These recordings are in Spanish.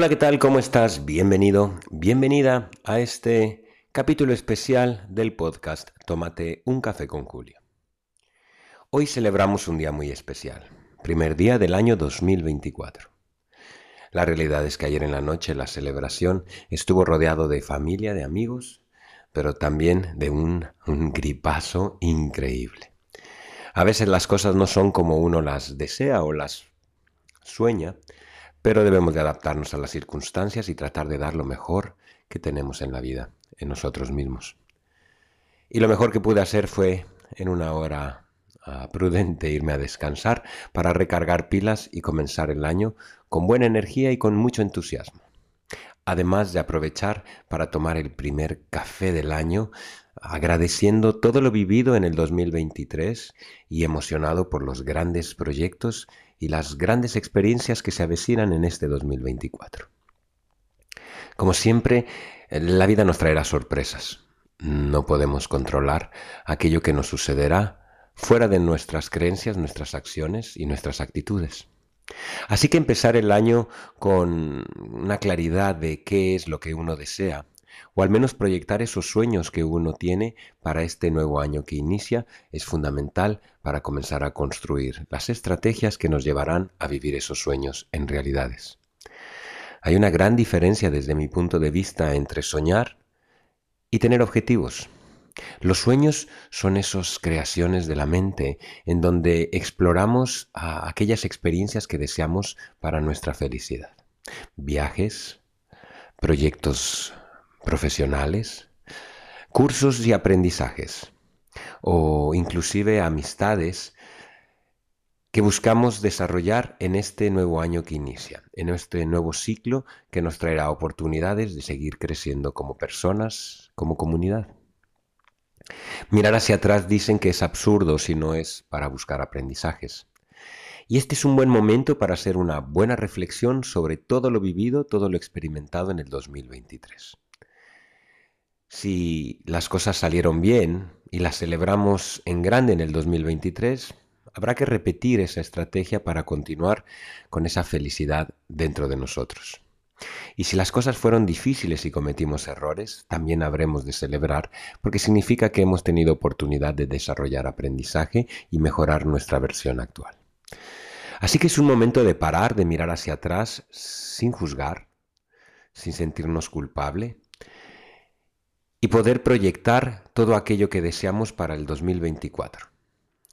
Hola, ¿qué tal? ¿Cómo estás? Bienvenido, bienvenida a este capítulo especial del podcast Tómate un café con Julio. Hoy celebramos un día muy especial, primer día del año 2024. La realidad es que ayer en la noche la celebración estuvo rodeado de familia, de amigos, pero también de un, un gripazo increíble. A veces las cosas no son como uno las desea o las sueña, pero debemos de adaptarnos a las circunstancias y tratar de dar lo mejor que tenemos en la vida, en nosotros mismos. Y lo mejor que pude hacer fue, en una hora uh, prudente, irme a descansar para recargar pilas y comenzar el año con buena energía y con mucho entusiasmo. Además de aprovechar para tomar el primer café del año, agradeciendo todo lo vivido en el 2023 y emocionado por los grandes proyectos y las grandes experiencias que se avecinan en este 2024. Como siempre, la vida nos traerá sorpresas. No podemos controlar aquello que nos sucederá fuera de nuestras creencias, nuestras acciones y nuestras actitudes. Así que empezar el año con una claridad de qué es lo que uno desea o al menos proyectar esos sueños que uno tiene para este nuevo año que inicia es fundamental para comenzar a construir las estrategias que nos llevarán a vivir esos sueños en realidades. Hay una gran diferencia desde mi punto de vista entre soñar y tener objetivos. Los sueños son esas creaciones de la mente en donde exploramos aquellas experiencias que deseamos para nuestra felicidad. Viajes, proyectos profesionales, cursos y aprendizajes o inclusive amistades que buscamos desarrollar en este nuevo año que inicia, en este nuevo ciclo que nos traerá oportunidades de seguir creciendo como personas, como comunidad. Mirar hacia atrás dicen que es absurdo si no es para buscar aprendizajes. Y este es un buen momento para hacer una buena reflexión sobre todo lo vivido, todo lo experimentado en el 2023. Si las cosas salieron bien y las celebramos en grande en el 2023, habrá que repetir esa estrategia para continuar con esa felicidad dentro de nosotros. Y si las cosas fueron difíciles y cometimos errores, también habremos de celebrar porque significa que hemos tenido oportunidad de desarrollar aprendizaje y mejorar nuestra versión actual. Así que es un momento de parar, de mirar hacia atrás sin juzgar, sin sentirnos culpable, y poder proyectar todo aquello que deseamos para el 2024.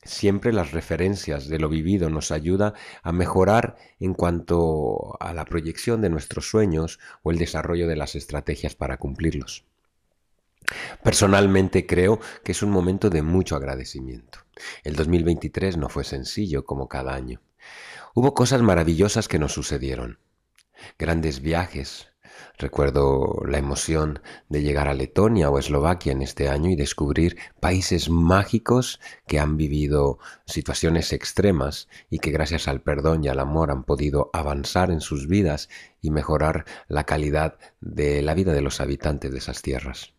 Siempre las referencias de lo vivido nos ayuda a mejorar en cuanto a la proyección de nuestros sueños o el desarrollo de las estrategias para cumplirlos. Personalmente creo que es un momento de mucho agradecimiento. El 2023 no fue sencillo como cada año. Hubo cosas maravillosas que nos sucedieron. Grandes viajes, Recuerdo la emoción de llegar a Letonia o Eslovaquia en este año y descubrir países mágicos que han vivido situaciones extremas y que gracias al perdón y al amor han podido avanzar en sus vidas y mejorar la calidad de la vida de los habitantes de esas tierras.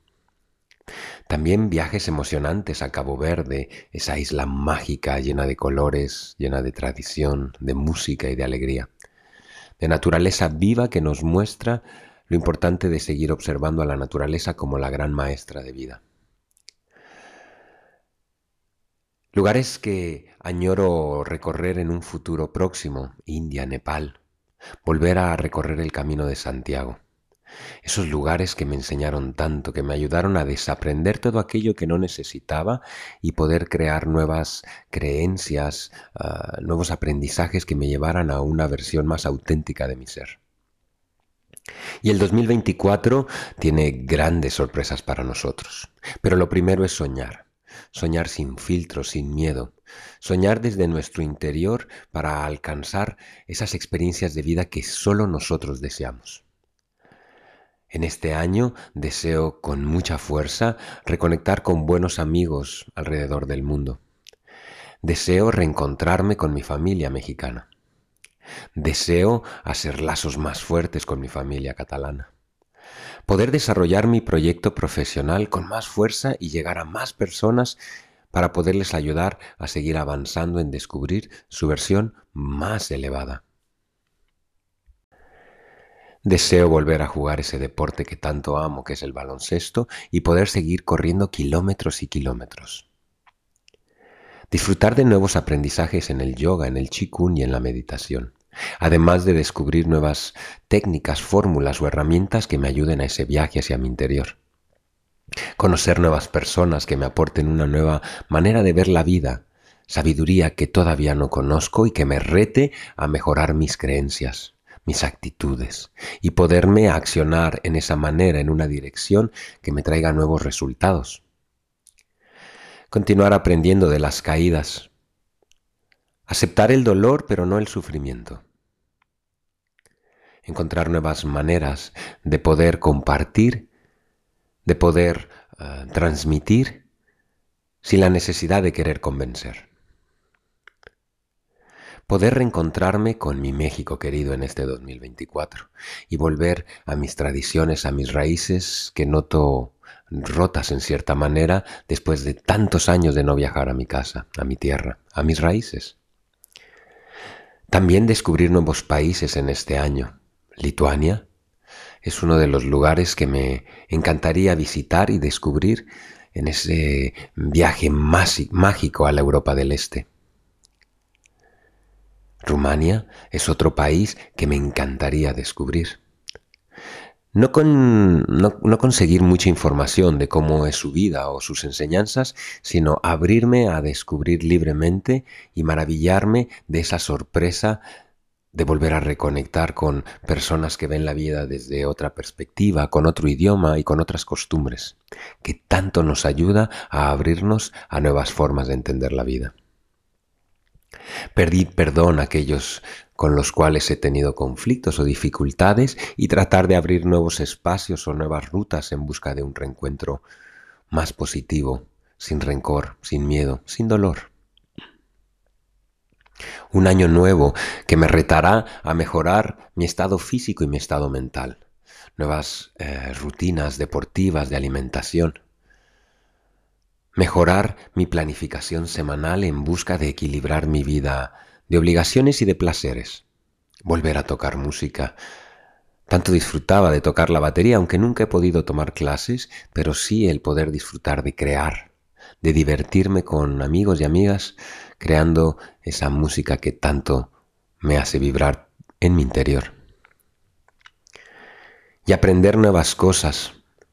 También viajes emocionantes a Cabo Verde, esa isla mágica llena de colores, llena de tradición, de música y de alegría, de naturaleza viva que nos muestra lo importante de seguir observando a la naturaleza como la gran maestra de vida. Lugares que añoro recorrer en un futuro próximo, India, Nepal, volver a recorrer el camino de Santiago. Esos lugares que me enseñaron tanto, que me ayudaron a desaprender todo aquello que no necesitaba y poder crear nuevas creencias, uh, nuevos aprendizajes que me llevaran a una versión más auténtica de mi ser. Y el 2024 tiene grandes sorpresas para nosotros. Pero lo primero es soñar. Soñar sin filtros, sin miedo. Soñar desde nuestro interior para alcanzar esas experiencias de vida que solo nosotros deseamos. En este año deseo con mucha fuerza reconectar con buenos amigos alrededor del mundo. Deseo reencontrarme con mi familia mexicana. Deseo hacer lazos más fuertes con mi familia catalana. Poder desarrollar mi proyecto profesional con más fuerza y llegar a más personas para poderles ayudar a seguir avanzando en descubrir su versión más elevada. Deseo volver a jugar ese deporte que tanto amo, que es el baloncesto, y poder seguir corriendo kilómetros y kilómetros. Disfrutar de nuevos aprendizajes en el yoga, en el chikun y en la meditación, además de descubrir nuevas técnicas, fórmulas o herramientas que me ayuden a ese viaje hacia mi interior. Conocer nuevas personas que me aporten una nueva manera de ver la vida, sabiduría que todavía no conozco y que me rete a mejorar mis creencias mis actitudes y poderme accionar en esa manera, en una dirección que me traiga nuevos resultados. Continuar aprendiendo de las caídas. Aceptar el dolor pero no el sufrimiento. Encontrar nuevas maneras de poder compartir, de poder uh, transmitir sin la necesidad de querer convencer poder reencontrarme con mi México querido en este 2024 y volver a mis tradiciones, a mis raíces que noto rotas en cierta manera después de tantos años de no viajar a mi casa, a mi tierra, a mis raíces. También descubrir nuevos países en este año. Lituania es uno de los lugares que me encantaría visitar y descubrir en ese viaje mágico a la Europa del Este. Rumania es otro país que me encantaría descubrir. No, no, conseguir mucha información de cómo es su vida o sus enseñanzas, sino abrirme a descubrir libremente y maravillarme de esa sorpresa de volver a reconectar con personas que ven la vida desde otra perspectiva, con otro idioma y con otras costumbres, que tanto nos ayuda a abrirnos a nuevas formas de entender la vida. Pedir perdón a aquellos con los cuales he tenido conflictos o dificultades y tratar de abrir nuevos espacios o nuevas rutas en busca de un reencuentro más positivo, sin rencor, sin miedo, sin dolor. Un año nuevo que me retará a mejorar mi estado físico y mi estado mental. Nuevas eh, rutinas deportivas de alimentación mejorar mi planificación semanal en busca de equilibrar mi vida de obligaciones y de placeres, volver a tocar música. Tanto disfrutaba de tocar la batería, aunque nunca he podido tomar clases, pero sí el poder disfrutar de crear, de divertirme con amigos y amigas, creando esa música que tanto me hace vibrar en mi interior. Y aprender nuevas cosas,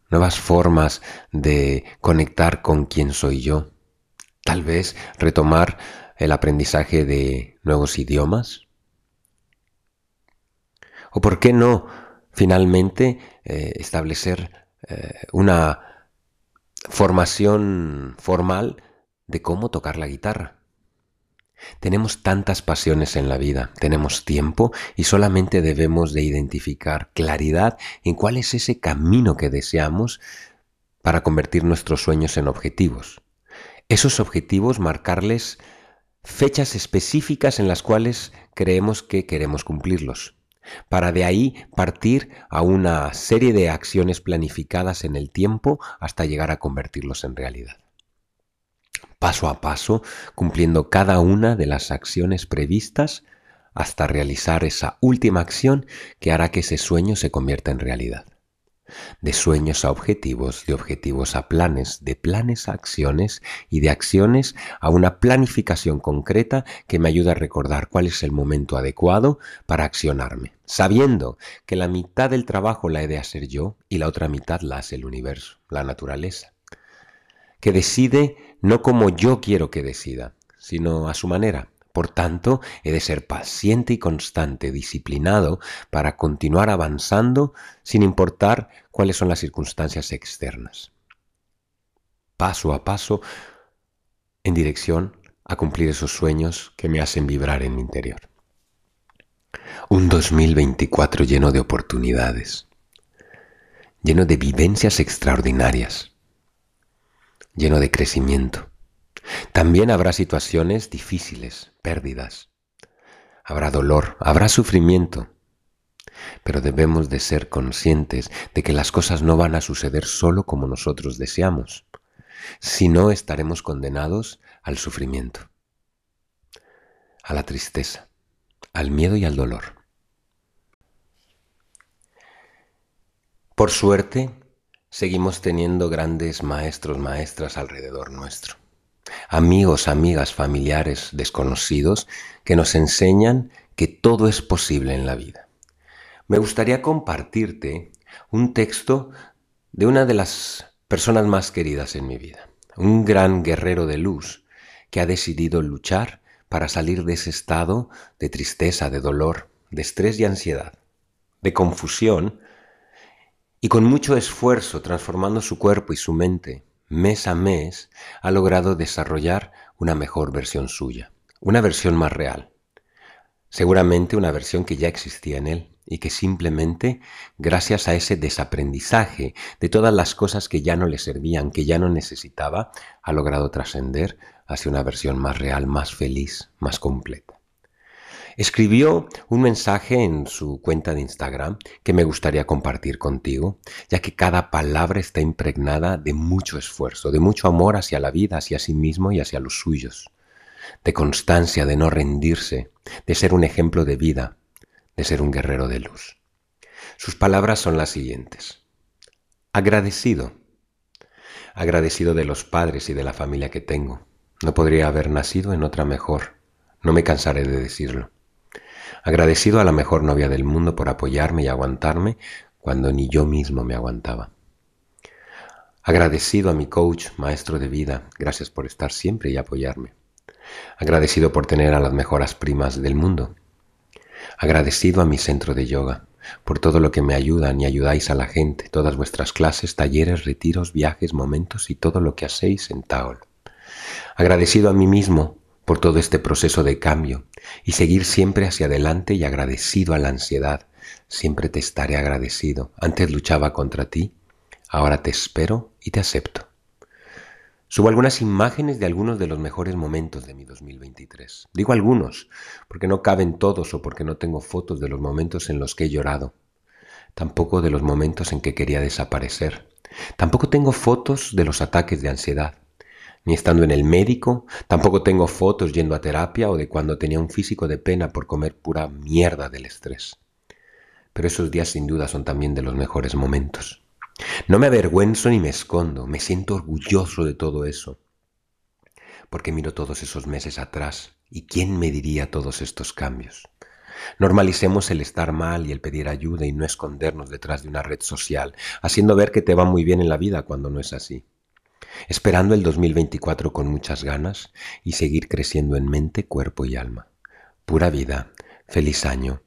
nuevas formas de conectar con quién soy yo. Tal vez retomar el aprendizaje de nuevos idiomas. O por qué no, finalmente, eh, establecer eh, una formación formal de cómo tocar la guitarra. Tenemos tantas pasiones en la vida, tenemos tiempo y solamente debemos de identificar claridad en cuál es ese camino que deseamos para convertir nuestros sueños en objetivos. Esos objetivos marcarles fechas específicas en las cuales creemos que queremos cumplirlos, para de ahí partir a una serie de acciones planificadas en el tiempo hasta llegar a convertirlos en realidad paso a paso, cumpliendo cada una de las acciones previstas hasta realizar esa última acción que hará que ese sueño se convierta en realidad. De sueños a objetivos, de objetivos a planes, de planes a acciones y de acciones a una planificación concreta que me ayuda a recordar cuál es el momento adecuado para accionarme, sabiendo que la mitad del trabajo la he de hacer yo y la otra mitad la hace el universo, la naturaleza, que decide no como yo quiero que decida, sino a su manera. Por tanto, he de ser paciente y constante, disciplinado, para continuar avanzando sin importar cuáles son las circunstancias externas. Paso a paso, en dirección a cumplir esos sueños que me hacen vibrar en mi interior. Un 2024 lleno de oportunidades, lleno de vivencias extraordinarias lleno de crecimiento. También habrá situaciones difíciles, pérdidas. Habrá dolor, habrá sufrimiento. Pero debemos de ser conscientes de que las cosas no van a suceder solo como nosotros deseamos. Si no, estaremos condenados al sufrimiento, a la tristeza, al miedo y al dolor. Por suerte, seguimos teniendo grandes maestros, maestras alrededor nuestro. Amigos, amigas, familiares, desconocidos, que nos enseñan que todo es posible en la vida. Me gustaría compartirte un texto de una de las personas más queridas en mi vida, un gran guerrero de luz que ha decidido luchar para salir de ese estado de tristeza, de dolor, de estrés y ansiedad, de confusión y con mucho esfuerzo transformando su cuerpo y su mente mes a mes, ha logrado desarrollar una mejor versión suya, una versión más real. Seguramente una versión que ya existía en él y que simplemente, gracias a ese desaprendizaje de todas las cosas que ya no le servían, que ya no necesitaba, ha logrado trascender hacia una versión más real, más feliz, más completa. Escribió un mensaje en su cuenta de Instagram que me gustaría compartir contigo, ya que cada palabra está impregnada de mucho esfuerzo, de mucho amor hacia la vida, hacia sí mismo y hacia los suyos, de constancia, de no rendirse, de ser un ejemplo de vida, de ser un guerrero de luz. Sus palabras son las siguientes. Agradecido. Agradecido de los padres y de la familia que tengo. No podría haber nacido en otra mejor. No me cansaré de decirlo. Agradecido a la mejor novia del mundo por apoyarme y aguantarme cuando ni yo mismo me aguantaba. Agradecido a mi coach, maestro de vida, gracias por estar siempre y apoyarme. Agradecido por tener a las mejores primas del mundo. Agradecido a mi centro de yoga, por todo lo que me ayudan y ayudáis a la gente, todas vuestras clases, talleres, retiros, viajes, momentos y todo lo que hacéis en Taol. Agradecido a mí mismo por todo este proceso de cambio y seguir siempre hacia adelante y agradecido a la ansiedad. Siempre te estaré agradecido. Antes luchaba contra ti, ahora te espero y te acepto. Subo algunas imágenes de algunos de los mejores momentos de mi 2023. Digo algunos, porque no caben todos o porque no tengo fotos de los momentos en los que he llorado. Tampoco de los momentos en que quería desaparecer. Tampoco tengo fotos de los ataques de ansiedad ni estando en el médico, tampoco tengo fotos yendo a terapia o de cuando tenía un físico de pena por comer pura mierda del estrés. Pero esos días sin duda son también de los mejores momentos. No me avergüenzo ni me escondo, me siento orgulloso de todo eso. Porque miro todos esos meses atrás y quién me diría todos estos cambios. Normalicemos el estar mal y el pedir ayuda y no escondernos detrás de una red social, haciendo ver que te va muy bien en la vida cuando no es así esperando el 2024 con muchas ganas y seguir creciendo en mente, cuerpo y alma. Pura vida, feliz año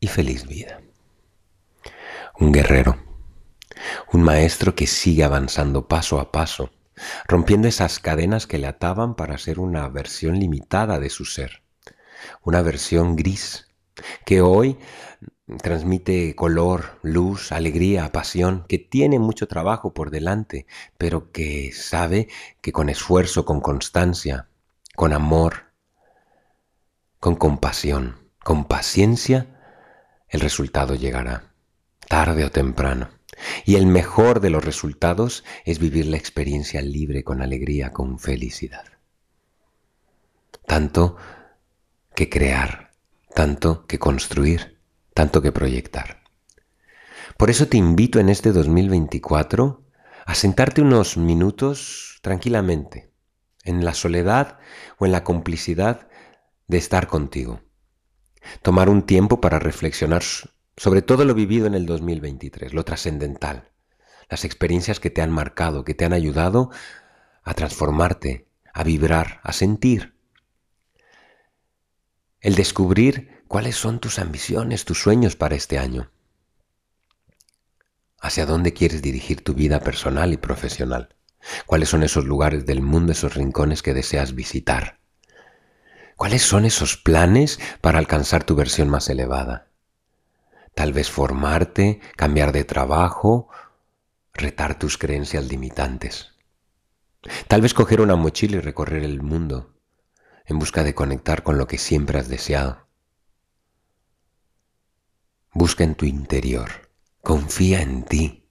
y feliz vida. Un guerrero, un maestro que sigue avanzando paso a paso, rompiendo esas cadenas que le ataban para ser una versión limitada de su ser, una versión gris, que hoy transmite color, luz, alegría, pasión, que tiene mucho trabajo por delante, pero que sabe que con esfuerzo, con constancia, con amor, con compasión, con paciencia, el resultado llegará, tarde o temprano. Y el mejor de los resultados es vivir la experiencia libre con alegría, con felicidad. Tanto que crear, tanto que construir tanto que proyectar. Por eso te invito en este 2024 a sentarte unos minutos tranquilamente, en la soledad o en la complicidad de estar contigo. Tomar un tiempo para reflexionar sobre todo lo vivido en el 2023, lo trascendental, las experiencias que te han marcado, que te han ayudado a transformarte, a vibrar, a sentir. El descubrir ¿Cuáles son tus ambiciones, tus sueños para este año? ¿Hacia dónde quieres dirigir tu vida personal y profesional? ¿Cuáles son esos lugares del mundo, esos rincones que deseas visitar? ¿Cuáles son esos planes para alcanzar tu versión más elevada? Tal vez formarte, cambiar de trabajo, retar tus creencias limitantes. Tal vez coger una mochila y recorrer el mundo en busca de conectar con lo que siempre has deseado. Busca en tu interior. Confía en ti.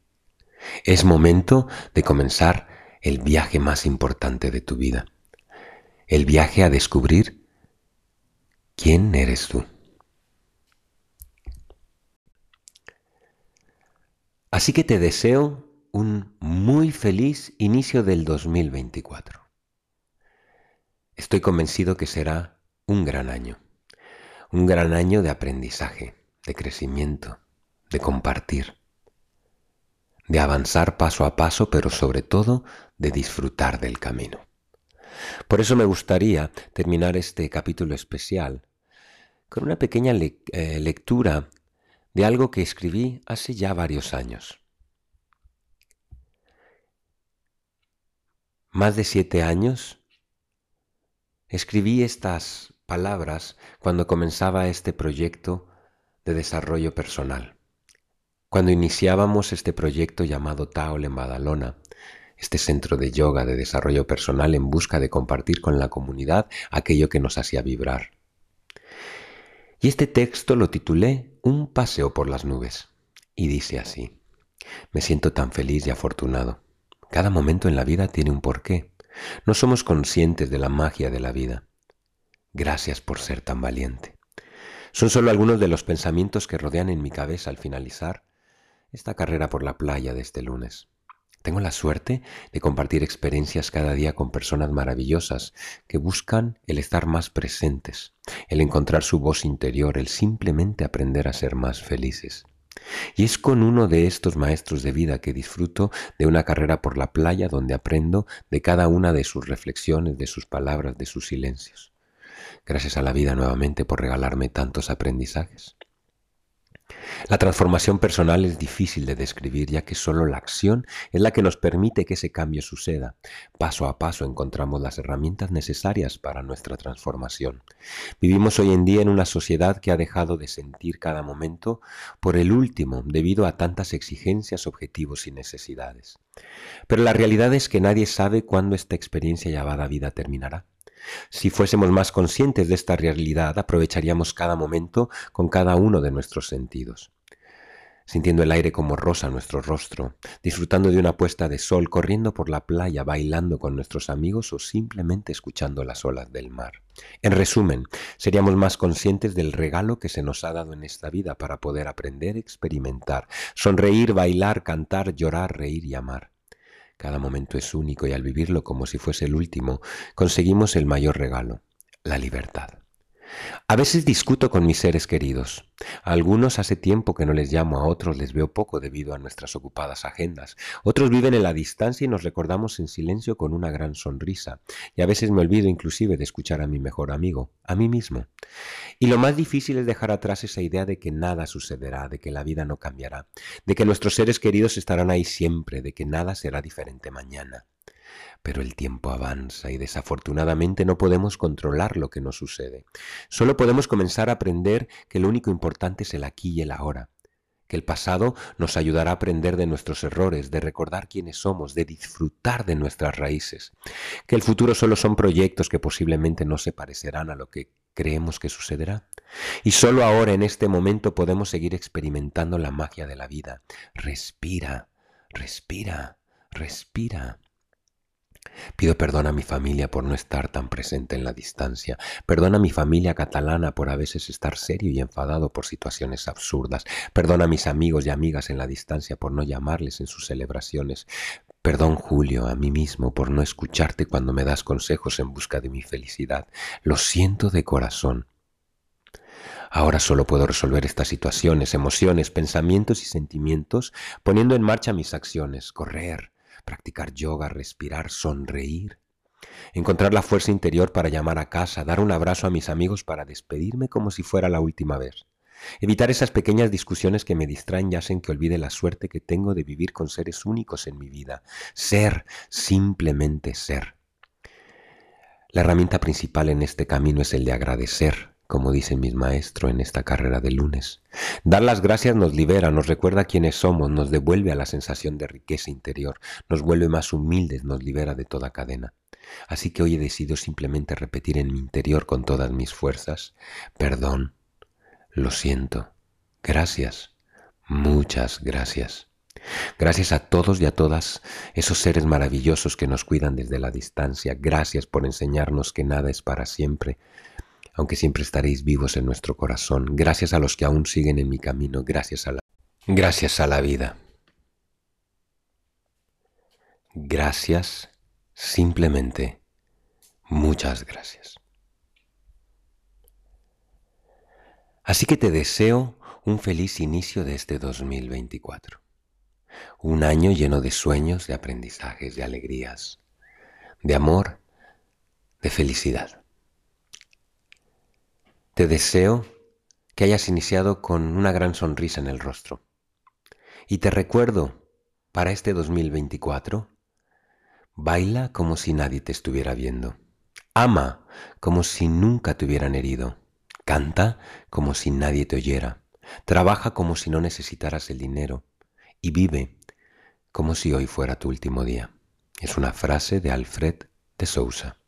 Es momento de comenzar el viaje más importante de tu vida. El viaje a descubrir quién eres tú. Así que te deseo un muy feliz inicio del 2024. Estoy convencido que será un gran año, un gran año de aprendizaje, de crecimiento, de compartir, de avanzar paso a paso, pero sobre todo de disfrutar del camino. Por eso me gustaría terminar este capítulo especial con una pequeña eh, lectura de algo que escribí hace ya varios años. Más de siete años escribí estas palabras cuando comenzaba este proyecto de desarrollo personal. Cuando iniciábamos este proyecto llamado Taol en Badalona, este centro de yoga de desarrollo personal en busca de compartir con la comunidad aquello que nos hacía vibrar. Y este texto lo titulé Un paseo por las nubes. Y dice así, me siento tan feliz y afortunado. Cada momento en la vida tiene un porqué. No somos conscientes de la magia de la vida. Gracias por ser tan valiente. Son solo algunos de los pensamientos que rodean en mi cabeza al finalizar esta carrera por la playa de este lunes. Tengo la suerte de compartir experiencias cada día con personas maravillosas que buscan el estar más presentes, el encontrar su voz interior, el simplemente aprender a ser más felices. Y es con uno de estos maestros de vida que disfruto de una carrera por la playa donde aprendo de cada una de sus reflexiones, de sus palabras, de sus silencios. Gracias a la vida nuevamente por regalarme tantos aprendizajes. La transformación personal es difícil de describir ya que solo la acción es la que nos permite que ese cambio suceda. Paso a paso encontramos las herramientas necesarias para nuestra transformación. Vivimos hoy en día en una sociedad que ha dejado de sentir cada momento por el último debido a tantas exigencias, objetivos y necesidades. Pero la realidad es que nadie sabe cuándo esta experiencia llamada vida terminará. Si fuésemos más conscientes de esta realidad, aprovecharíamos cada momento con cada uno de nuestros sentidos. Sintiendo el aire como rosa nuestro rostro, disfrutando de una puesta de sol, corriendo por la playa, bailando con nuestros amigos o simplemente escuchando las olas del mar. En resumen, seríamos más conscientes del regalo que se nos ha dado en esta vida para poder aprender, experimentar, sonreír, bailar, cantar, llorar, reír y amar. Cada momento es único y al vivirlo como si fuese el último, conseguimos el mayor regalo, la libertad. A veces discuto con mis seres queridos. A algunos hace tiempo que no les llamo, a otros les veo poco debido a nuestras ocupadas agendas. Otros viven en la distancia y nos recordamos en silencio con una gran sonrisa. Y a veces me olvido inclusive de escuchar a mi mejor amigo, a mí mismo. Y lo más difícil es dejar atrás esa idea de que nada sucederá, de que la vida no cambiará, de que nuestros seres queridos estarán ahí siempre, de que nada será diferente mañana. Pero el tiempo avanza y desafortunadamente no podemos controlar lo que nos sucede. Solo podemos comenzar a aprender que lo único importante es el aquí y el ahora que el pasado nos ayudará a aprender de nuestros errores, de recordar quiénes somos, de disfrutar de nuestras raíces, que el futuro solo son proyectos que posiblemente no se parecerán a lo que creemos que sucederá. Y solo ahora, en este momento, podemos seguir experimentando la magia de la vida. Respira, respira, respira. Pido perdón a mi familia por no estar tan presente en la distancia. Perdón a mi familia catalana por a veces estar serio y enfadado por situaciones absurdas. Perdón a mis amigos y amigas en la distancia por no llamarles en sus celebraciones. Perdón, Julio, a mí mismo por no escucharte cuando me das consejos en busca de mi felicidad. Lo siento de corazón. Ahora solo puedo resolver estas situaciones, emociones, pensamientos y sentimientos poniendo en marcha mis acciones, correr, practicar yoga, respirar, sonreír, encontrar la fuerza interior para llamar a casa, dar un abrazo a mis amigos para despedirme como si fuera la última vez. Evitar esas pequeñas discusiones que me distraen y hacen que olvide la suerte que tengo de vivir con seres únicos en mi vida. Ser, simplemente ser. La herramienta principal en este camino es el de agradecer, como dicen mis maestros en esta carrera de lunes. Dar las gracias nos libera, nos recuerda quiénes somos, nos devuelve a la sensación de riqueza interior, nos vuelve más humildes, nos libera de toda cadena. Así que hoy he decidido simplemente repetir en mi interior con todas mis fuerzas, perdón, lo siento, gracias, muchas gracias. Gracias a todos y a todas esos seres maravillosos que nos cuidan desde la distancia. Gracias por enseñarnos que nada es para siempre aunque siempre estaréis vivos en nuestro corazón. Gracias a los que aún siguen en mi camino, gracias a la, gracias a la vida. gracias, simplemente muchas gracias. Así que te deseo un feliz inicio de este 2024. Un año lleno de sueños, de aprendizajes, de alegrías, de amor, de felicidad. Te deseo que hayas iniciado con una gran sonrisa en el rostro. Y te recuerdo, para este 2024, baila como si nadie te estuviera viendo. Ama como si nunca te hubieran herido. Canta como si nadie te oyera. Trabaja como si no necesitaras el dinero. Y vive como si hoy fuera tu último día. Es una frase de Alfred de Sousa.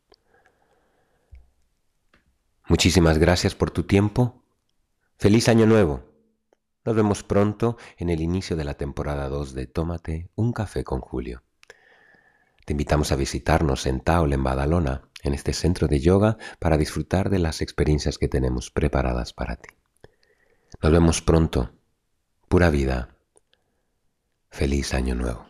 Muchísimas gracias por tu tiempo. Feliz año nuevo. Nos vemos pronto en el inicio de la temporada 2 de Tómate un café con Julio. Te invitamos a visitarnos en Taol, en Badalona, en este centro de yoga para disfrutar de las experiencias que tenemos preparadas para ti. Nos vemos pronto. Pura vida. Feliz año nuevo.